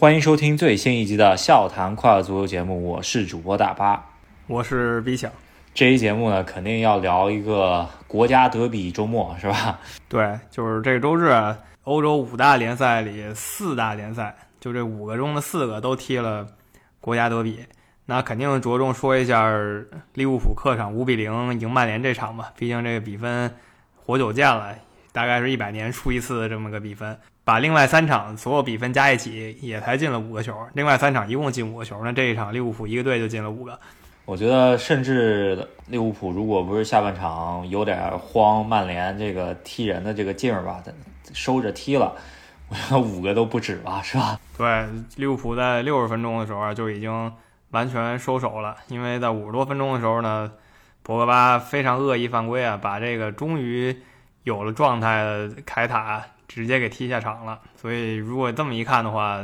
欢迎收听最新一集的《笑谈快乐足球》节目，我是主播大巴，我是 B 小。这一节目呢，肯定要聊一个国家德比周末，是吧？对，就是这个周日，欧洲五大联赛里四大联赛，就这五个中的四个都踢了国家德比。那肯定着重说一下利物浦客场五比零赢曼联这场吧，毕竟这个比分活久见了，大概是一百年出一次的这么个比分。把另外三场所有比分加一起，也才进了五个球。另外三场一共进五个球，那这一场利物浦一个队就进了五个。我觉得，甚至利物浦如果不是下半场有点慌，曼联这个踢人的这个劲儿吧，收着踢了，我觉得五个都不止吧，是吧？对，利物浦在六十分钟的时候就已经完全收手了，因为在五十多分钟的时候呢，博格巴非常恶意犯规啊，把这个终于有了状态的凯塔。直接给踢下场了，所以如果这么一看的话，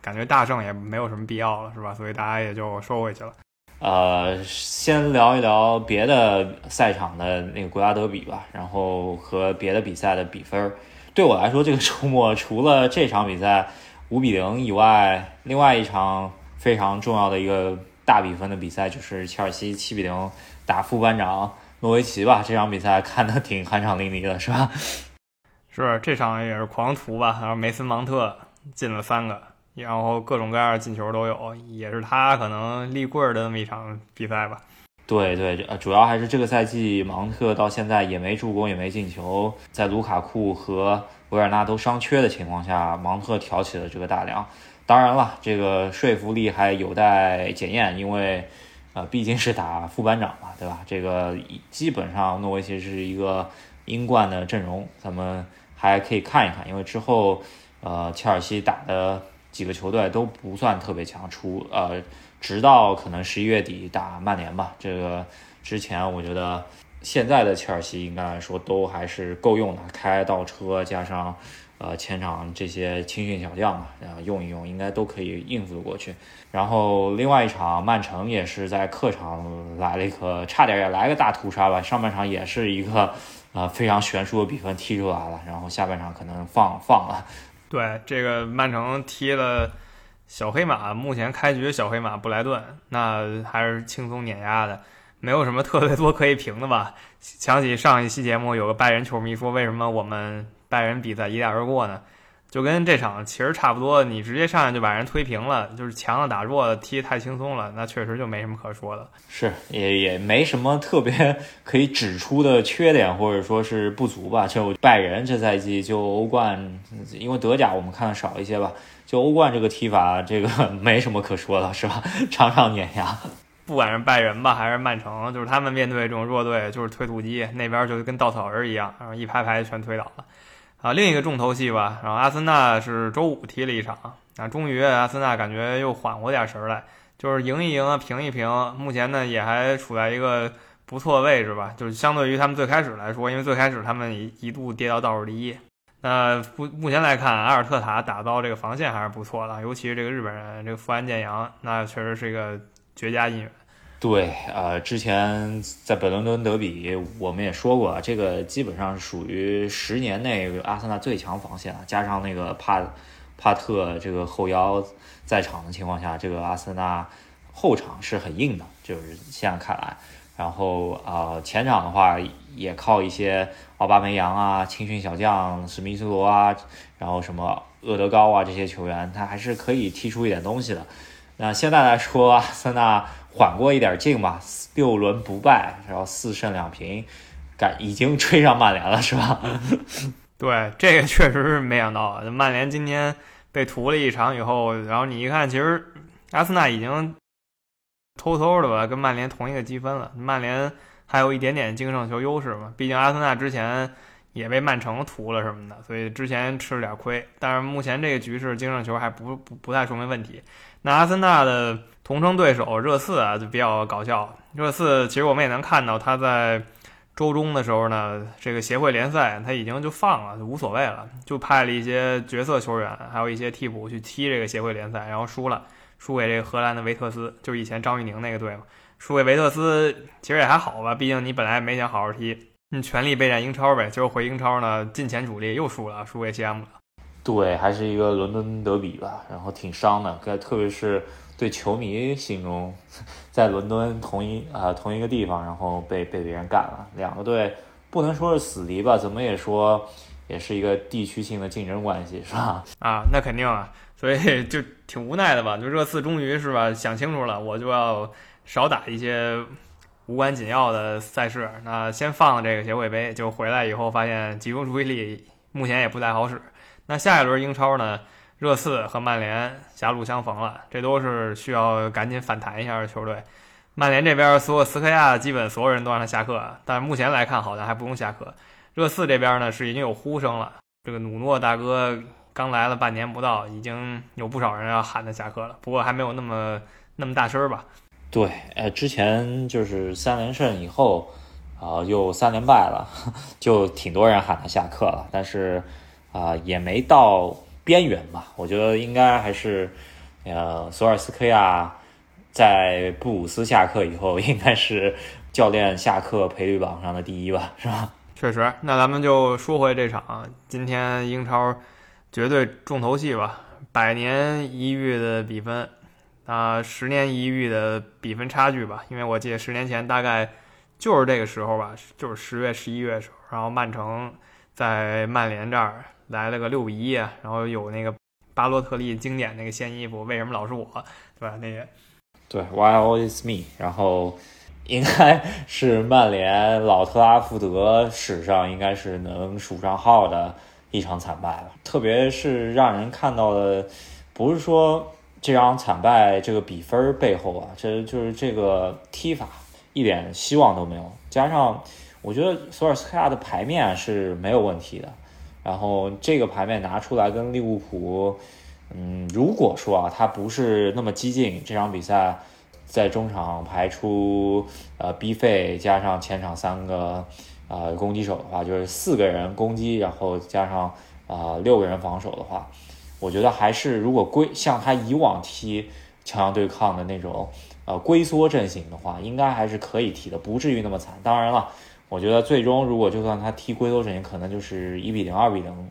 感觉大胜也没有什么必要了，是吧？所以大家也就收回去了。呃，先聊一聊别的赛场的那个国家德比吧，然后和别的比赛的比分。对我来说，这个周末除了这场比赛五比零以外，另外一场非常重要的一个大比分的比赛就是切尔西七比零打副班长诺维奇吧。这场比赛看的挺酣畅淋漓的，是吧？是这场也是狂屠吧，然后梅森芒特进了三个，然后各种各样的进球都有，也是他可能立棍儿的那么一场比赛吧。对对，呃，主要还是这个赛季芒特到现在也没助攻也没进球，在卢卡库和维尔纳都伤缺的情况下，芒特挑起了这个大梁。当然了，这个说服力还有待检验，因为呃毕竟是打副班长嘛，对吧？这个基本上诺维奇是一个英冠的阵容，咱们。还可以看一看，因为之后，呃，切尔西打的几个球队都不算特别强，除呃，直到可能十一月底打曼联吧。这个之前，我觉得现在的切尔西应该来说都还是够用的，开倒车加上呃前场这些青训小将嘛，后用一用应该都可以应付过去。然后另外一场曼城也是在客场来了一个，差点也来个大屠杀吧，上半场也是一个。啊，非常悬殊的比分踢出来了，然后下半场可能放放了。对，这个曼城踢了小黑马，目前开局小黑马布莱顿，那还是轻松碾压的，没有什么特别多可以评的吧。想起上一期节目有个拜仁球迷说，为什么我们拜仁比赛一带而过呢？就跟这场其实差不多，你直接上来就把人推平了，就是强的打弱的，踢太轻松了，那确实就没什么可说的。是，也也没什么特别 可以指出的缺点或者说是不足吧。就拜仁这赛季就欧冠，因为德甲我们看的少一些吧，就欧冠这个踢法，这个 没什么可说的，是吧？场场碾压。不管是拜仁吧，还是曼城，就是他们面对这种弱队，就是推土机，那边就跟稻草人一样，然后一排排全推倒了。啊，另一个重头戏吧，然后阿森纳是周五踢了一场，啊，终于阿森纳感觉又缓过点神来，就是赢一赢啊，平一平，目前呢也还处在一个不错的位置吧，就是相对于他们最开始来说，因为最开始他们一一度跌到倒数第一，那目目前来看，阿尔特塔打造这个防线还是不错的，尤其是这个日本人这个富安健洋，那确实是一个绝佳引援。对，呃，之前在本伦敦德比，我们也说过，这个基本上属于十年内阿森纳最强防线了。加上那个帕帕特这个后腰在场的情况下，这个阿森纳后场是很硬的，就是现在看来。然后啊，前场的话也靠一些奥巴梅扬啊、青训小将史密斯罗啊，然后什么厄德高啊这些球员，他还是可以踢出一点东西的。那现在来说，阿森纳。缓过一点劲吧，六轮不败，然后四胜两平，感已经追上曼联了，是吧？对，这个确实是没想到啊！曼联今天被屠了一场以后，然后你一看，其实阿森纳已经偷偷的吧跟曼联同一个积分了，曼联还有一点点净胜球优势嘛，毕竟阿森纳之前也被曼城屠了什么的，所以之前吃了点亏。但是目前这个局势净胜球还不不不太说明问题。那阿森纳的。同城对手热刺啊，就比较搞笑。热刺其实我们也能看到，他在周中的时候呢，这个协会联赛他已经就放了，就无所谓了，就派了一些角色球员，还有一些替补去踢这个协会联赛，然后输了，输给这个荷兰的维特斯，就是以前张玉宁那个队嘛。输给维特斯其实也还好吧，毕竟你本来没想好好踢，你全力备战英超呗。结果回英超呢，进前主力又输了，输给西汉姆了。对，还是一个伦敦德比吧，然后挺伤的，该特别是对球迷心中，在伦敦同一啊同一个地方，然后被被别人干了，两个队不能说是死敌吧，怎么也说也是一个地区性的竞争关系，是吧？啊，那肯定啊，所以 就挺无奈的吧，就热刺终于是吧想清楚了，我就要少打一些。无关紧要的赛事，那先放了这个协会杯，就回来以后发现集中注意力目前也不太好使。那下一轮英超呢？热刺和曼联狭路相逢了，这都是需要赶紧反弹一下的球队。曼联这边索斯科亚基本所有人都让他下课，但目前来看好像还不用下课。热刺这边呢是已经有呼声了，这个努诺大哥刚来了半年不到，已经有不少人要喊他下课了，不过还没有那么那么大声吧。对，呃，之前就是三连胜以后，啊，又三连败了，就挺多人喊他下课了，但是啊，也没到边缘吧。我觉得应该还是，呃，索尔斯克亚在布鲁斯下课以后，应该是教练下课赔率榜上的第一吧，是吧？确实，那咱们就说回这场，今天英超绝对重头戏吧，百年一遇的比分。啊，十年一遇的比分差距吧，因为我记得十年前大概就是这个时候吧，就是十月、十一月的时候，然后曼城在曼联这儿来了个六比一，然后有那个巴洛特利经典那个掀衣服，为什么老是我，对吧？那个对，Why always me？然后应该是曼联老特拉福德史上应该是能数上号的一场惨败了，特别是让人看到的，不是说。这场惨败，这个比分背后啊，这就是这个踢法一点希望都没有。加上，我觉得索尔斯克亚的牌面是没有问题的。然后这个牌面拿出来跟利物浦，嗯，如果说啊，他不是那么激进，这场比赛在中场排出呃 B 费加上前场三个呃攻击手的话，就是四个人攻击，然后加上啊六个人防守的话。我觉得还是，如果归像他以往踢强强对抗的那种，呃，龟缩阵型的话，应该还是可以踢的，不至于那么惨。当然了，我觉得最终如果就算他踢龟缩阵型，可能就是一比零、二比零，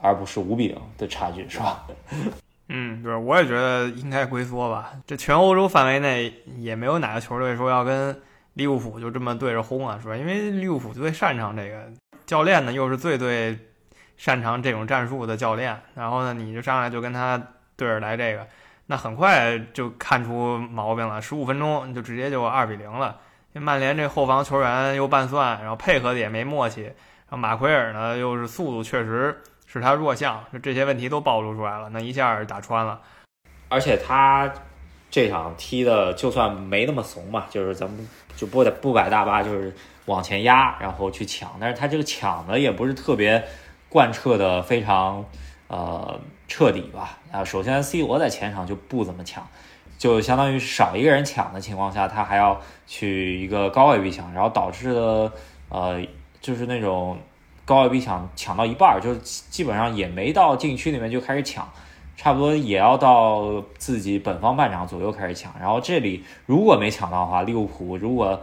而不是五比零的差距，是吧？嗯，对，我也觉得应该龟缩吧。这全欧洲范围内也没有哪个球队说要跟利物浦就这么对着轰啊，是吧？因为利物浦最擅长这个，教练呢又是最最。擅长这种战术的教练，然后呢，你就上来就跟他对着来这个，那很快就看出毛病了。十五分钟就直接就二比零了。曼联这后防球员又半算，然后配合的也没默契，然后马奎尔呢又是速度确实是他弱项，就这些问题都暴露出来了，那一下打穿了。而且他这场踢的就算没那么怂嘛，就是咱们就不不摆大巴，就是往前压，然后去抢，但是他这个抢的也不是特别。贯彻的非常，呃，彻底吧。啊，首先 C 罗在前场就不怎么抢，就相当于少一个人抢的情况下，他还要去一个高位逼抢，然后导致的，呃，就是那种高位逼抢抢到一半，就基本上也没到禁区里面就开始抢，差不多也要到自己本方半场左右开始抢。然后这里如果没抢到的话，利物浦如果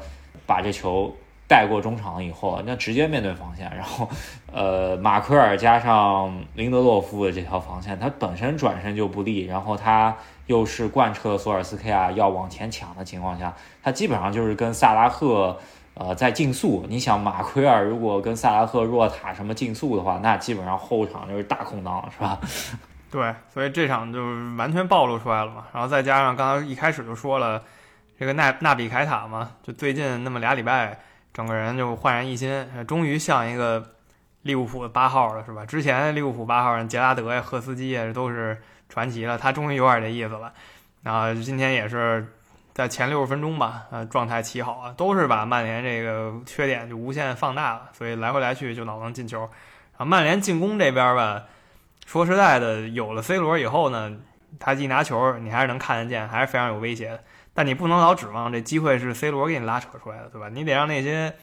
把这球。带过中场以后，那直接面对防线，然后，呃，马奎尔加上林德洛夫的这条防线，他本身转身就不利，然后他又是贯彻索尔斯克亚要往前抢的情况下，他基本上就是跟萨拉赫，呃，在竞速。你想，马奎尔如果跟萨拉赫、若塔什么竞速的话，那基本上后场就是大空档了，是吧？对，所以这场就完全暴露出来了嘛。然后再加上刚刚一开始就说了，这个纳纳比凯塔嘛，就最近那么俩礼拜。整个人就焕然一新，终于像一个利物浦的八号了，是吧？之前利物浦八号人杰拉德呀、赫斯基呀，都是传奇了。他终于有点这意思了。然后今天也是在前六十分钟吧，呃，状态奇好啊，都是把曼联这个缺点就无限放大了，所以来回来去就老能进球。然后曼联进攻这边吧，说实在的，有了 C 罗以后呢，他一拿球，你还是能看得见，还是非常有威胁的。但你不能老指望这机会是 C 罗给你拉扯出来的，对吧？你得让那些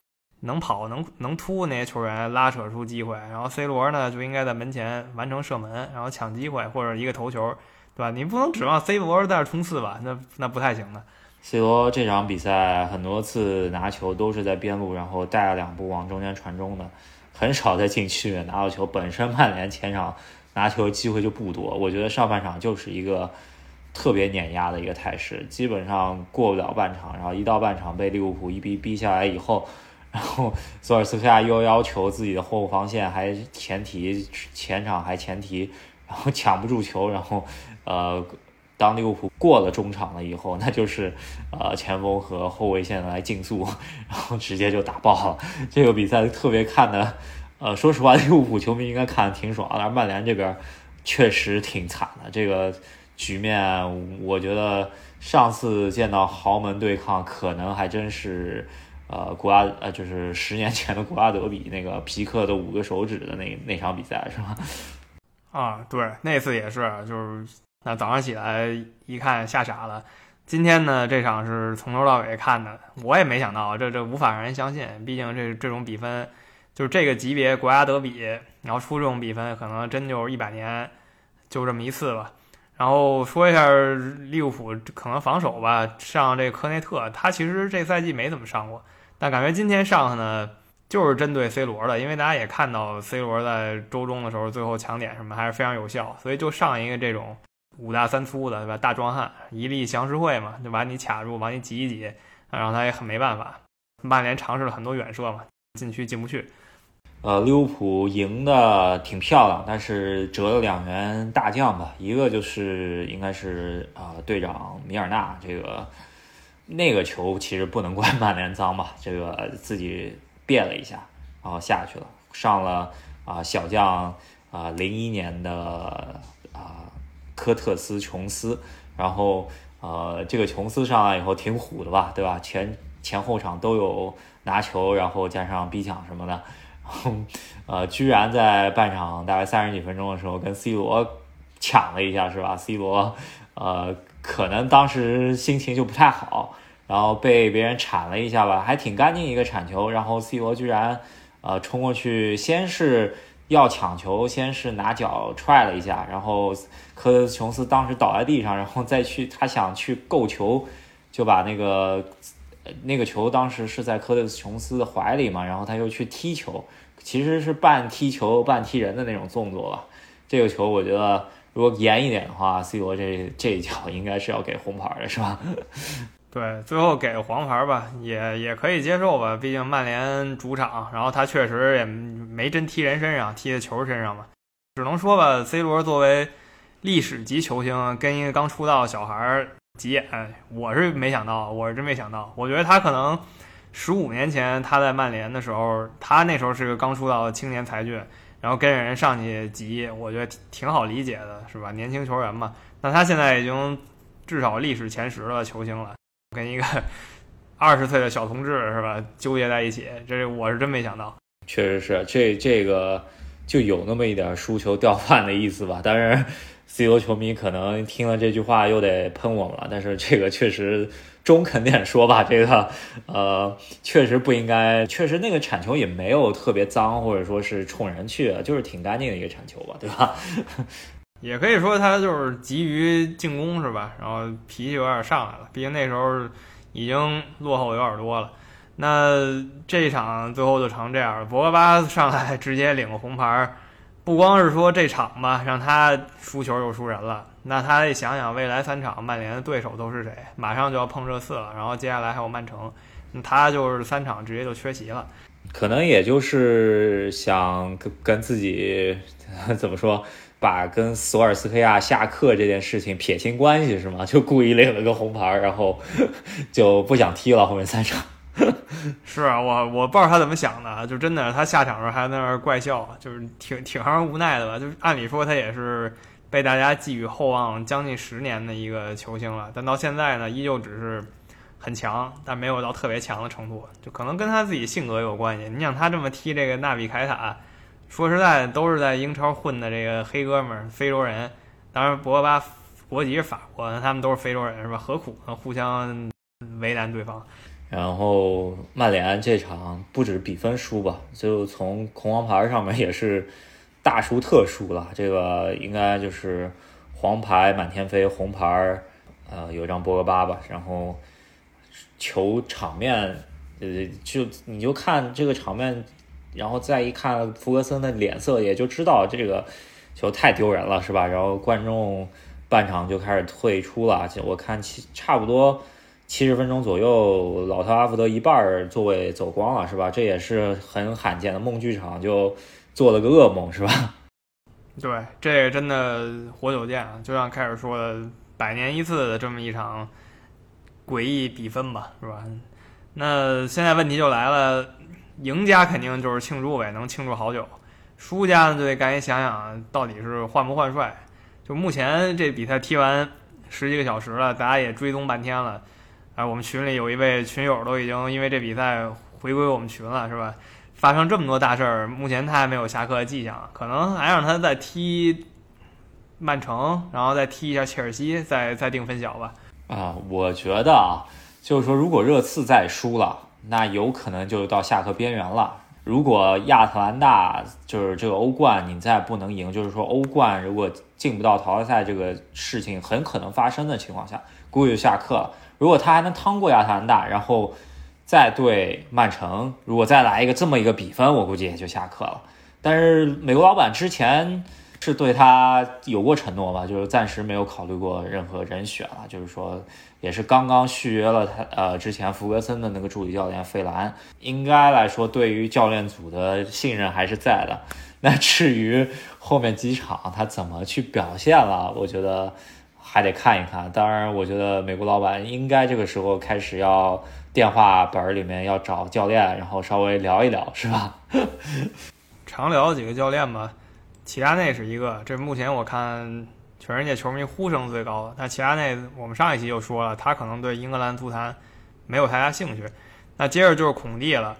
能跑、能能突那些球员拉扯出机会，然后 C 罗呢就应该在门前完成射门，然后抢机会或者一个头球，对吧？你不能指望 C 罗在这冲刺吧？那那不太行的。C 罗这场比赛很多次拿球都是在边路，然后带了两步往中间传中的，很少在禁区里面拿到球。本身曼联前场。拿球机会就不多。我觉得上半场就是一个特别碾压的一个态势，基本上过不了半场，然后一到半场被利物浦一逼逼下来以后，然后索尔斯克亚又要求自己的后防线还前提前场还前提，然后抢不住球，然后呃。当利物浦过了中场了以后，那就是呃前锋和后卫线来竞速，然后直接就打爆了。这个比赛特别看的，呃，说实话，利物浦球迷应该看的挺爽，但是曼联这边确实挺惨的。这个局面，我觉得上次见到豪门对抗，可能还真是呃国家呃就是十年前的国家德比那个皮克的五个手指的那那场比赛是吧？啊，对，那次也是，就是。那早上起来一看吓傻了。今天呢，这场是从头到尾看的，我也没想到，这这无法让人相信。毕竟这这种比分，就是这个级别国家德比，然后出这种比分，可能真就是一百年就这么一次吧。然后说一下利物浦可能防守吧，上这个科内特，他其实这赛季没怎么上过，但感觉今天上呢。就是针对 C 罗的，因为大家也看到 C 罗在周中的时候最后抢点什么还是非常有效，所以就上一个这种。五大三粗的，对吧？大壮汉，一力降十会嘛，就把你卡住，把你挤一挤，然后他也很没办法。曼联尝试了很多远射嘛，禁区进不去。呃，利物浦赢的挺漂亮，但是折了两员大将吧。一个就是应该是啊，队长米尔纳这个那个球其实不能怪曼联脏吧，这个自己变了一下，然后下去了，上了啊小将啊零一年的啊。科特斯·琼斯，然后呃，这个琼斯上来以后挺虎的吧，对吧？前前后场都有拿球，然后加上逼抢什么的，然后呃，居然在半场大概三十几分钟的时候跟 C 罗抢了一下，是吧？C 罗呃，可能当时心情就不太好，然后被别人铲了一下吧，还挺干净一个铲球，然后 C 罗居然呃冲过去，先是。要抢球，先是拿脚踹了一下，然后科特琼斯当时倒在地上，然后再去他想去够球，就把那个那个球当时是在科特琼斯的怀里嘛，然后他又去踢球，其实是半踢球半踢人的那种动作吧。这个球我觉得如果严一点的话，C 罗这这一脚应该是要给红牌的，是吧？对，最后给黄牌吧，也也可以接受吧。毕竟曼联主场，然后他确实也没真踢人身上，踢在球身上嘛。只能说吧，C 罗作为历史级球星，跟一个刚出道小孩急眼，我是没想到，我是真没想到。我觉得他可能十五年前他在曼联的时候，他那时候是个刚出道的青年才俊，然后跟人上去挤，我觉得挺好理解的，是吧？年轻球员嘛。那他现在已经至少历史前十的球星了。跟一个 二十岁的小同志是吧，纠结在一起，这我是真没想到。确实是，这这个就有那么一点输球掉饭的意思吧。当然，C 罗球迷可能听了这句话又得喷我们了。但是这个确实中肯点说吧，这个呃，确实不应该，确实那个铲球也没有特别脏，或者说是冲人去的，就是挺干净的一个铲球吧，对吧？也可以说他就是急于进攻是吧？然后脾气有点上来了，毕竟那时候已经落后有点多了。那这一场最后就成这样了，博格巴上来直接领个红牌，不光是说这场吧，让他输球又输人了。那他得想想未来三场曼联的对手都是谁，马上就要碰热刺了，然后接下来还有曼城，他就是三场直接就缺席了。可能也就是想跟跟自己 怎么说？把跟索尔斯克亚下课这件事情撇清关系是吗？就故意领了个红牌，然后 就不想踢了后面三场。是啊，我我不知道他怎么想的，就真的他下场的时候还在那儿怪笑，就是挺挺让人无奈的吧。就是按理说他也是被大家寄予厚望将近十年的一个球星了，但到现在呢，依旧只是很强，但没有到特别强的程度。就可能跟他自己性格有关系。你想他这么踢这个纳比凯塔。说实在，都是在英超混的这个黑哥们儿，非洲人。当然，博格巴国籍是法国，他们都是非洲人，是吧？何苦呢？互相为难对方。然后，曼联这场不止比分输吧，就从红黄牌上面也是大输特输了。这个应该就是黄牌满天飞，红牌呃有一张博格巴吧。然后球场面，呃，就你就看这个场面。然后再一看福格森的脸色，也就知道这个球太丢人了，是吧？然后观众半场就开始退出了，就我看其差不多七十分钟左右，老特拉福德一半座位走光了，是吧？这也是很罕见的，梦剧场就做了个噩梦，是吧？对，这个真的活久见啊！就像开始说的，百年一次的这么一场诡异比分吧，是吧？那现在问题就来了，赢家肯定就是庆祝呗，能庆祝好久；输家呢，就得赶紧想想到底是换不换帅。就目前这比赛踢完十几个小时了，大家也追踪半天了，啊，我们群里有一位群友都已经因为这比赛回归我们群了，是吧？发生这么多大事儿，目前他还没有下课的迹象，可能还让他再踢曼城，然后再踢一下切尔西，再再定分晓吧。啊，我觉得啊，就是说，如果热刺再输了，那有可能就到下课边缘了。如果亚特兰大就是这个欧冠你再不能赢，就是说欧冠如果进不到淘汰赛，这个事情很可能发生的情况下，估计就下课了。如果他还能趟过亚特兰大，然后。再对曼城，如果再来一个这么一个比分，我估计也就下课了。但是美国老板之前是对他有过承诺吧，就是暂时没有考虑过任何人选了，就是说也是刚刚续约了他，呃，之前弗格森的那个助理教练费兰，应该来说对于教练组的信任还是在的。那至于后面几场他怎么去表现了，我觉得还得看一看。当然，我觉得美国老板应该这个时候开始要。电话本里面要找教练，然后稍微聊一聊，是吧？常聊几个教练吧，齐达内是一个，这目前我看全世界球迷呼声最高的。但齐达内，我们上一期就说了，他可能对英格兰足坛没有太大兴趣。那接着就是孔蒂了，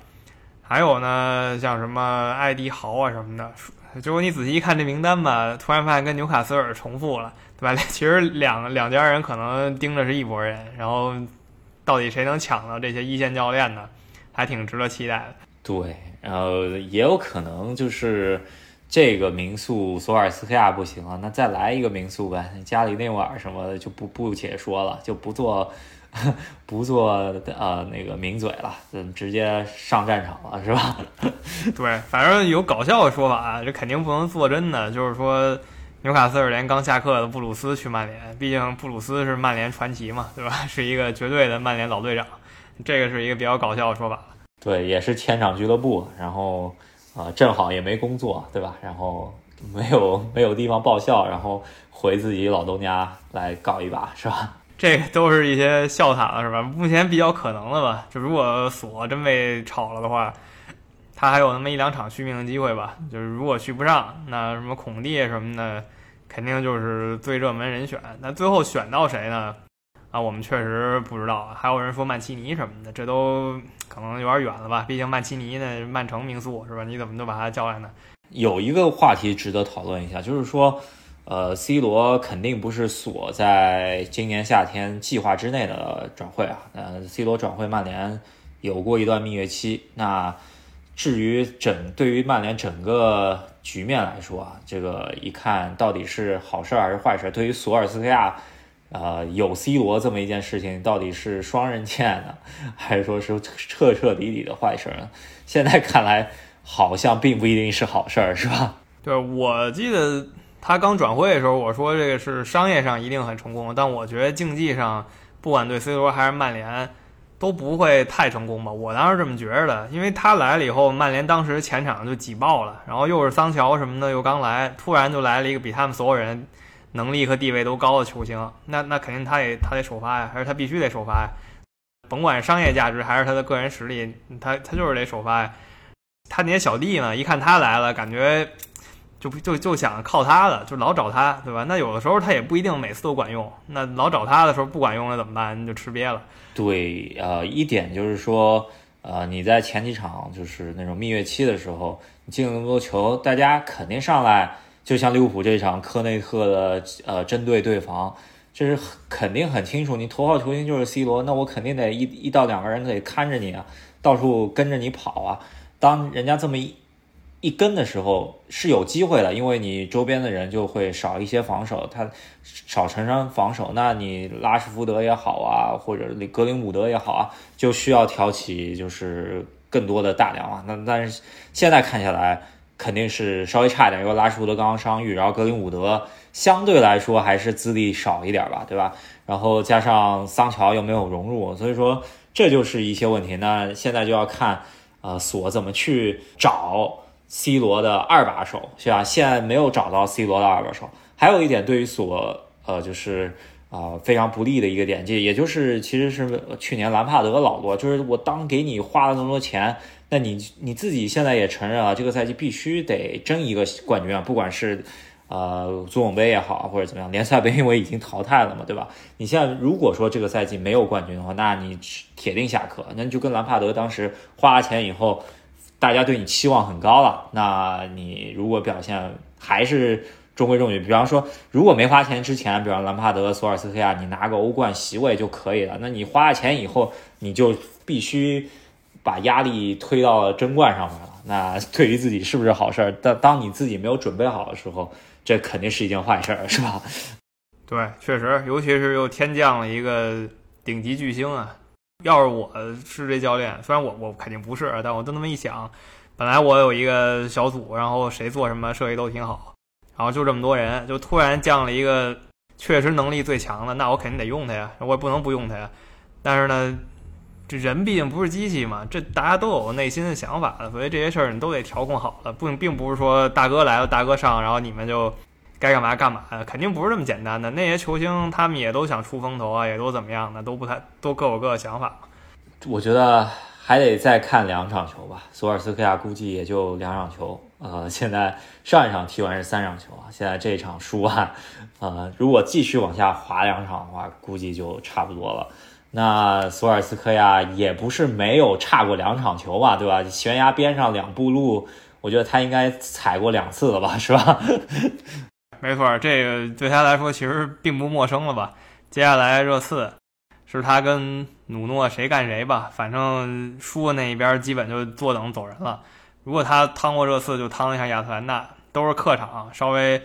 还有呢，像什么艾迪豪啊什么的。结果你仔细一看这名单吧，突然发现跟纽卡斯尔重复了，对吧？其实两两家人可能盯着是一拨人，然后。到底谁能抢到这些一线教练呢？还挺值得期待的。对，然后也有可能就是这个民宿索尔斯克亚不行了，那再来一个民宿呗，加里内瓦什么的就不不解说了，就不做 不做呃那个名嘴了，嗯，直接上战场了，是吧？对，反正有搞笑的说法，这肯定不能做真的，就是说。纽卡斯尔联刚下课的布鲁斯去曼联，毕竟布鲁斯是曼联传奇嘛，对吧？是一个绝对的曼联老队长，这个是一个比较搞笑的说法。对，也是千场俱乐部，然后啊，正好也没工作，对吧？然后没有没有地方报效，然后回自己老东家来搞一把，是吧？这都是一些笑谈了，是吧？目前比较可能的吧，就如果索真被炒了的话。他还有那么一两场续命的机会吧，就是如果续不上，那什么孔蒂什么的，肯定就是最热门人选。那最后选到谁呢？啊，我们确实不知道。还有人说曼奇尼什么的，这都可能有点远了吧？毕竟曼奇尼那曼城名宿是吧？你怎么就把他叫来呢？有一个话题值得讨论一下，就是说，呃，C 罗肯定不是锁在今年夏天计划之内的转会啊。呃，C 罗转会曼联有过一段蜜月期，那。至于整对于曼联整个局面来说啊，这个一看到底是好事还是坏事？对于索尔斯克亚，呃，有 C 罗这么一件事情，到底是双刃剑呢，还是说是彻彻底底的坏事呢？现在看来好像并不一定是好事儿，是吧？对，我记得他刚转会的时候，我说这个是商业上一定很成功，但我觉得竞技上，不管对 C 罗还是曼联。都不会太成功吧？我当时这么觉着的，因为他来了以后，曼联当时前场就挤爆了，然后又是桑乔什么的又刚来，突然就来了一个比他们所有人能力和地位都高的球星，那那肯定他得他得首发呀，还是他必须得首发呀？甭管商业价值还是他的个人实力，他他就是得首发呀。他那些小弟呢，一看他来了，感觉。就就就想靠他的，就老找他，对吧？那有的时候他也不一定每次都管用。那老找他的时候不管用了怎么办？你就吃瘪了。对，呃，一点就是说，呃，你在前几场就是那种蜜月期的时候，你进了那么多球，大家肯定上来，就像利物浦这场科内特的呃针对对防，这是肯定很清楚，你头号球星就是 C 罗，那我肯定得一一到两个人得看着你啊，到处跟着你跑啊。当人家这么一。一跟的时候是有机会的，因为你周边的人就会少一些防守，他少承担防守，那你拉什福德也好啊，或者格林伍德也好啊，就需要挑起就是更多的大梁啊。那但是现在看下来，肯定是稍微差一点，因为拉什福德刚刚伤愈，然后格林伍德相对来说还是资历少一点吧，对吧？然后加上桑乔又没有融入，所以说这就是一些问题。那现在就要看，呃，索怎么去找 C 罗的二把手，是吧？现在没有找到 C 罗的二把手。还有一点，对于索，呃，就是啊非常不利的一个点，这也就是其实是去年兰帕德老罗，就是我当给你花了那么多钱。那你你自己现在也承认啊，这个赛季必须得争一个冠军啊，不管是呃足总杯也好，或者怎么样，联赛杯因为已经淘汰了嘛，对吧？你现在如果说这个赛季没有冠军的话，那你铁定下课。那就跟兰帕德当时花了钱以后，大家对你期望很高了，那你如果表现还是中规中矩，比方说如果没花钱之前，比方兰帕德、索尔斯克亚，你拿个欧冠席位就可以了。那你花了钱以后，你就必须。把压力推到争冠上面了，那 对于自己是不是好事儿？当当你自己没有准备好的时候，这肯定是一件坏事儿，是吧？对，确实，尤其是又天降了一个顶级巨星啊！要是我是这教练，虽然我我肯定不是，但我就那么一想，本来我有一个小组，然后谁做什么设计都挺好，然后就这么多人，就突然降了一个确实能力最强的，那我肯定得用他呀，我也不能不用他呀。但是呢？这人毕竟不是机器嘛，这大家都有内心的想法的，所以这些事儿你都得调控好了，不并不是说大哥来了大哥上，然后你们就该干嘛干嘛，肯定不是这么简单的。那些球星他们也都想出风头啊，也都怎么样的，都不太都各有各的想法。我觉得还得再看两场球吧，索尔斯克亚估计也就两场球，呃，现在上一场踢完是三场球啊，现在这场输完，呃，如果继续往下滑两场的话，估计就差不多了。那索尔斯克亚也不是没有差过两场球吧，对吧？悬崖边上两步路，我觉得他应该踩过两次了吧，是吧？没错，这个对他来说其实并不陌生了吧？接下来热刺是他跟努诺谁干谁吧，反正输的那一边基本就坐等走人了。如果他趟过热刺，就趟一下亚特兰大，都是客场，稍微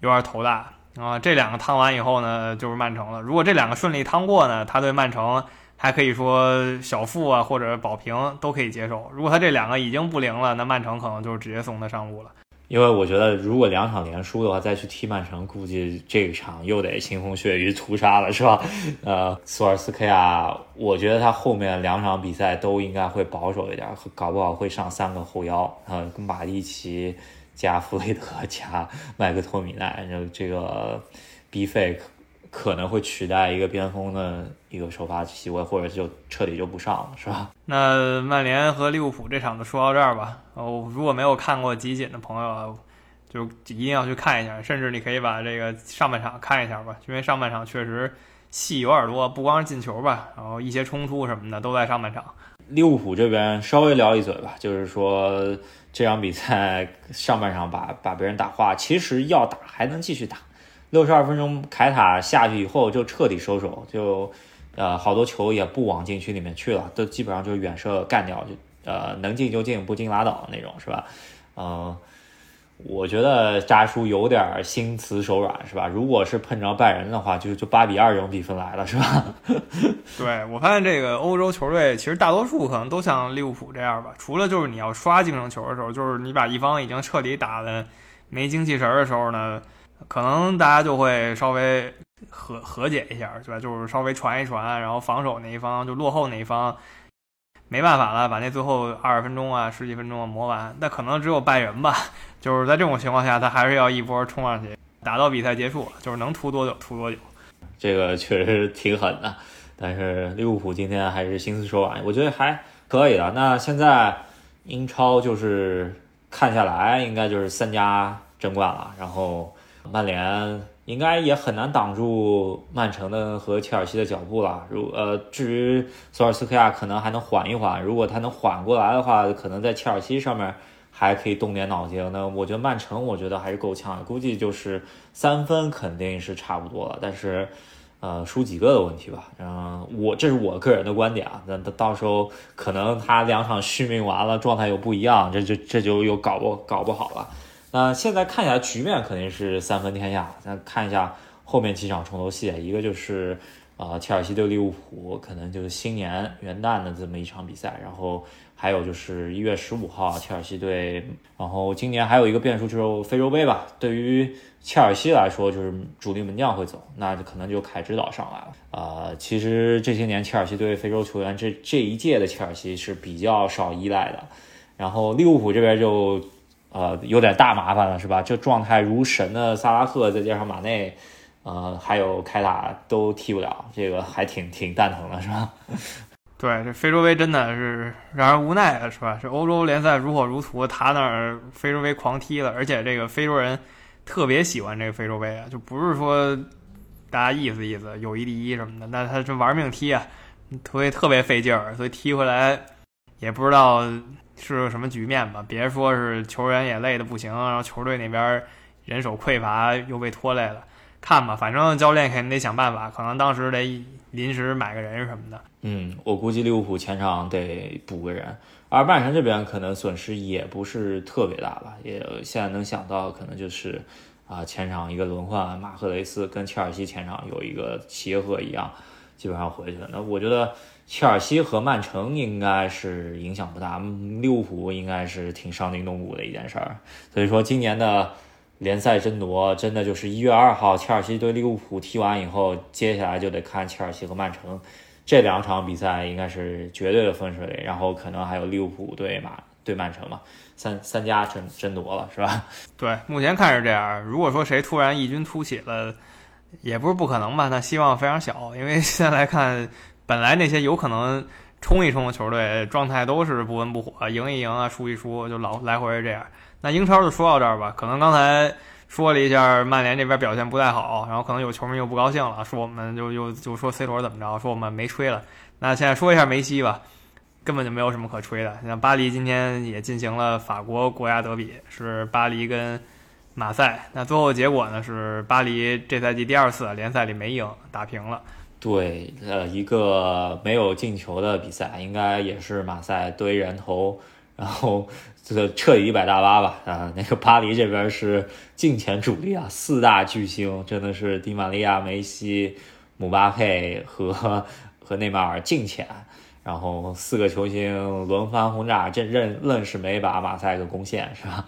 有点头大。啊，这两个趟完以后呢，就是曼城了。如果这两个顺利趟过呢，他对曼城还可以说小负啊，或者保平都可以接受。如果他这两个已经不灵了，那曼城可能就是直接送他上路了。因为我觉得，如果两场连输的话，再去踢曼城，估计这一场又得腥风血雨屠杀了，是吧？呃，索尔斯克亚，我觉得他后面两场比赛都应该会保守一点，搞不好会上三个后腰，呃，跟马蒂奇。加 弗雷德加 麦克托米奈，这个 B 费可可能会取代一个边锋的一个首发席位，或者就彻底就不上了，是吧？那曼联和利物浦这场就说到这儿吧。哦，如果没有看过集锦的朋友，就一定要去看一下，甚至你可以把这个上半场看一下吧，因为上半场确实戏有点多，不光是进球吧，然后一些冲突什么的都在上半场。利物浦这边稍微聊一嘴吧，就是说。这场比赛上半场把把别人打花，其实要打还能继续打。六十二分钟凯塔下去以后就彻底收手，就呃好多球也不往禁区里面去了，都基本上就是远射干掉，就呃能进就进，不进拉倒那种，是吧？嗯。我觉得扎叔有点心慈手软，是吧？如果是碰着拜仁的话，就就八比二这种比分来了，是吧？对我发现这个欧洲球队其实大多数可能都像利物浦这样吧，除了就是你要刷净胜球的时候，就是你把一方已经彻底打的没精气神的时候呢，可能大家就会稍微和和解一下，对吧？就是稍微传一传，然后防守那一方就落后那一方。没办法了，把那最后二十分钟啊、十几分钟啊磨完。那可能只有拜仁吧，就是在这种情况下，他还是要一波冲上去，打到比赛结束，就是能拖多久拖多久。这个确实挺狠的，但是利物浦今天还是心思手软，我觉得还可以的。那现在英超就是看下来，应该就是三家争冠了，然后曼联。应该也很难挡住曼城的和切尔西的脚步了。如呃，至于索尔斯克亚，可能还能缓一缓。如果他能缓过来的话，可能在切尔西上面还可以动点脑筋。那我觉得曼城，我觉得还是够呛，估计就是三分肯定是差不多了。但是，呃，输几个的问题吧。嗯，我这是我个人的观点啊。那到时候可能他两场续命完了，状态又不一样，这就这就又搞不搞不好了。那现在看起来局面肯定是三分天下。那看一下后面几场重头戏，一个就是啊，切尔西对利物浦可能就是新年元旦的这么一场比赛，然后还有就是一月十五号切尔西对，然后今年还有一个变数就是非洲杯吧。对于切尔西来说，就是主力门将会走，那可能就凯指导上来了。啊，其实这些年切尔西对非洲球员，这这一届的切尔西是比较少依赖的。然后利物浦这边就呃有点大麻烦了，是吧？这状态如神的萨拉赫，再加上马内。呃，还有凯塔都踢不了，这个还挺挺蛋疼的，是吧？对，这非洲杯真的是让人无奈了，是吧？这欧洲联赛如火如荼，他那儿非洲杯狂踢了，而且这个非洲人特别喜欢这个非洲杯啊，就不是说大家意思意思，友谊第一什么的，那他是玩命踢啊，特别特别费劲儿，所以踢回来也不知道是个什么局面吧。别说是球员也累得不行，然后球队那边人手匮乏又被拖累了。看吧，反正教练肯定得想办法，可能当时得临时买个人什么的。嗯，我估计利物浦前场得补个人，而曼城这边可能损失也不是特别大吧。也现在能想到可能就是啊前场一个轮换，马赫雷斯跟切尔西前场有一个协和一样，基本上回去了。那我觉得切尔西和曼城应该是影响不大，利物浦应该是挺伤筋动骨的一件事儿。所以说今年的。联赛争夺真的就是一月二号，切尔西对利物浦踢完以后，接下来就得看切尔西和曼城这两场比赛，应该是绝对的分水岭。然后可能还有利物浦对马对曼城嘛，三三家争争夺了，是吧？对，目前看是这样。如果说谁突然异军突起了，也不是不可能吧？那希望非常小，因为现在来看，本来那些有可能冲一冲的球队，状态都是不温不火，赢一赢啊，输一输，就老来回这样。那英超就说到这儿吧，可能刚才说了一下曼联这边表现不太好，然后可能有球迷又不高兴了，说我们就又就说 C 罗怎么着，说我们没吹了。那现在说一下梅西吧，根本就没有什么可吹的。像巴黎今天也进行了法国国家德比，是巴黎跟马赛。那最后结果呢是巴黎这赛季第二次联赛里没赢，打平了。对，呃，一个没有进球的比赛，应该也是马赛堆人头，然后。这个彻底一百大巴吧啊！那个巴黎这边是近前主力啊，四大巨星真的是迪玛利亚、梅西、姆巴佩和和内马尔近前，然后四个球星轮番轰炸，这认愣是没把马赛给攻陷，是吧？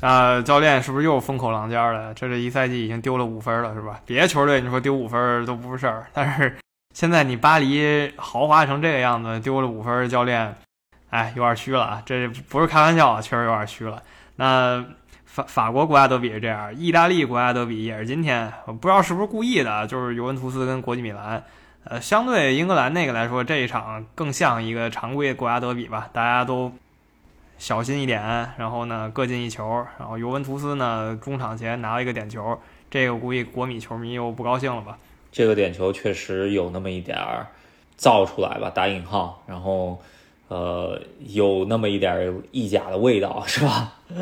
啊，教练是不是又风口浪尖了？这这一赛季已经丢了五分了，是吧？别的球队你说丢五分都不是事儿，但是现在你巴黎豪华成这个样子，丢了五分，教练。哎，有点虚了啊！这不是开玩笑啊，确实有点虚了。那法法国国家德比是这样，意大利国家德比也是今天，我不知道是不是故意的，就是尤文图斯跟国际米兰。呃，相对英格兰那个来说，这一场更像一个常规国家德比吧，大家都小心一点，然后呢各进一球，然后尤文图斯呢中场前拿了一个点球，这个估计国米球迷又不高兴了吧？这个点球确实有那么一点儿造出来吧，打引号，然后。呃，有那么一点意甲的味道，是吧？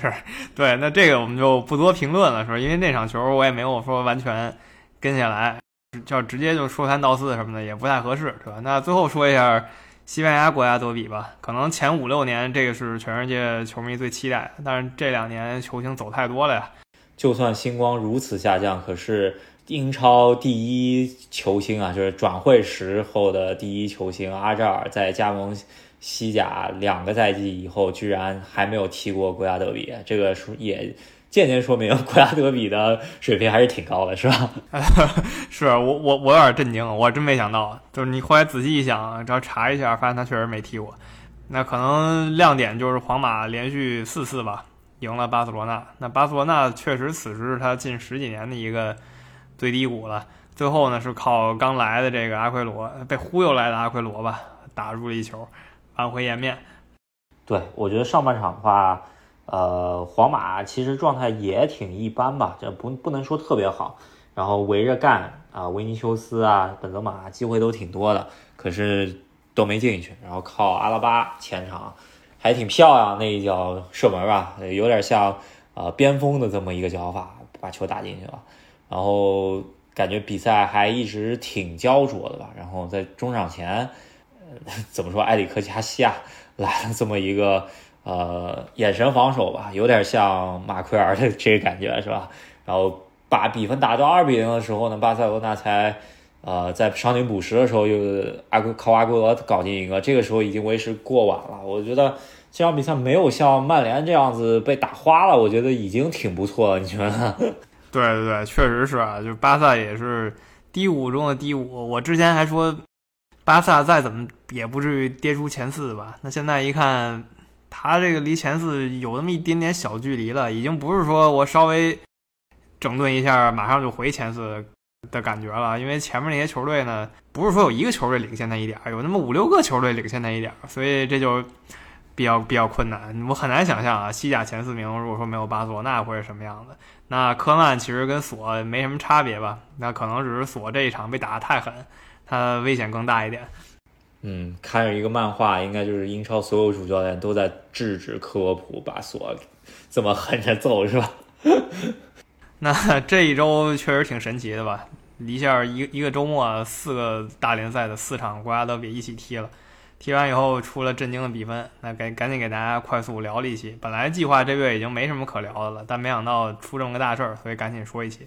是，对，那这个我们就不多评论了，是吧？因为那场球我也没有说完全跟下来，就直接就说三道四什么的也不太合适，是吧？那最后说一下西班牙国家德比吧，可能前五六年这个是全世界球迷最期待的，但是这两年球星走太多了呀。就算星光如此下降，可是。英超第一球星啊，就是转会时候的第一球星阿扎尔，在加盟西甲两个赛季以后，居然还没有踢过国家德比，这个是也渐渐说明 国家德比的水平还是挺高的，是吧？是我我我有点震惊，我真没想到，就是你后来仔细一想，只要查一下，发现他确实没踢过。那可能亮点就是皇马连续四次吧赢了巴塞罗那，那巴塞罗那确实此时是他近十几年的一个。最低谷了，最后呢是靠刚来的这个阿奎罗被忽悠来的阿奎罗吧，打入了一球，挽回颜面。对，我觉得上半场的话，呃，皇马其实状态也挺一般吧，这不不能说特别好。然后围着干啊，维尼修斯啊，本泽马机会都挺多的，可是都没进去。然后靠阿拉巴前场还挺漂亮那一脚射门吧，有点像呃边锋的这么一个脚法，把球打进去了。然后感觉比赛还一直挺焦灼的吧，然后在中场前，呃，怎么说，埃里克加西亚来了这么一个呃眼神防守吧，有点像马奎尔的这个感觉是吧？然后把比分打到二比零的时候呢，巴塞罗那才呃，在伤停补时的时候又阿圭靠阿圭罗搞进一个，这个时候已经为时过晚了。我觉得这场比赛没有像曼联这样子被打花了，我觉得已经挺不错了。你觉得？对对对，确实是啊，就是巴萨也是低谷中的低谷。我之前还说巴萨再怎么也不至于跌出前四吧，那现在一看，他这个离前四有那么一点点小距离了，已经不是说我稍微整顿一下马上就回前四。的感觉了，因为前面那些球队呢，不是说有一个球队领先他一点，有那么五六个球队领先他一点，所以这就比较比较困难。我很难想象啊，西甲前四名如果说没有巴索，那会是什么样子？那科曼其实跟索没什么差别吧？那可能只是索这一场被打得太狠，他危险更大一点。嗯，看着一个漫画，应该就是英超所有主教练都在制止科普把索这么狠着揍，是吧？那这一周确实挺神奇的吧？一下一一个周末，四个大联赛的四场国家德比一起踢了，踢完以后出了震惊的比分。那赶赶紧给大家快速聊了一期。本来计划这月已经没什么可聊的了，但没想到出这么个大事儿，所以赶紧说一期。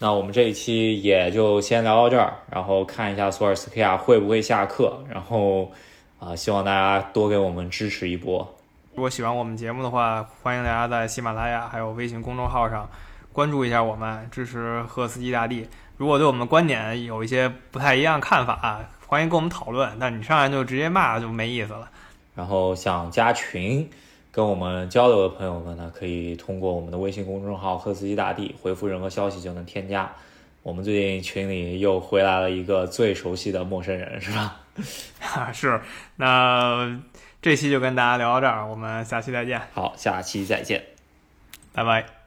那我们这一期也就先聊到这儿，然后看一下索尔斯克亚会不会下课，然后啊，希望大家多给我们支持一波。如果喜欢我们节目的话，欢迎大家在喜马拉雅还有微信公众号上。关注一下我们，支持赫斯基大帝。如果对我们的观点有一些不太一样看法，欢迎跟我们讨论。但你上来就直接骂就没意思了。然后想加群跟我们交流的朋友们呢，可以通过我们的微信公众号“赫斯基大帝”回复任何消息就能添加。我们最近群里又回来了一个最熟悉的陌生人，是吧？是。那这期就跟大家聊到这儿，我们下期再见。好，下期再见，拜拜。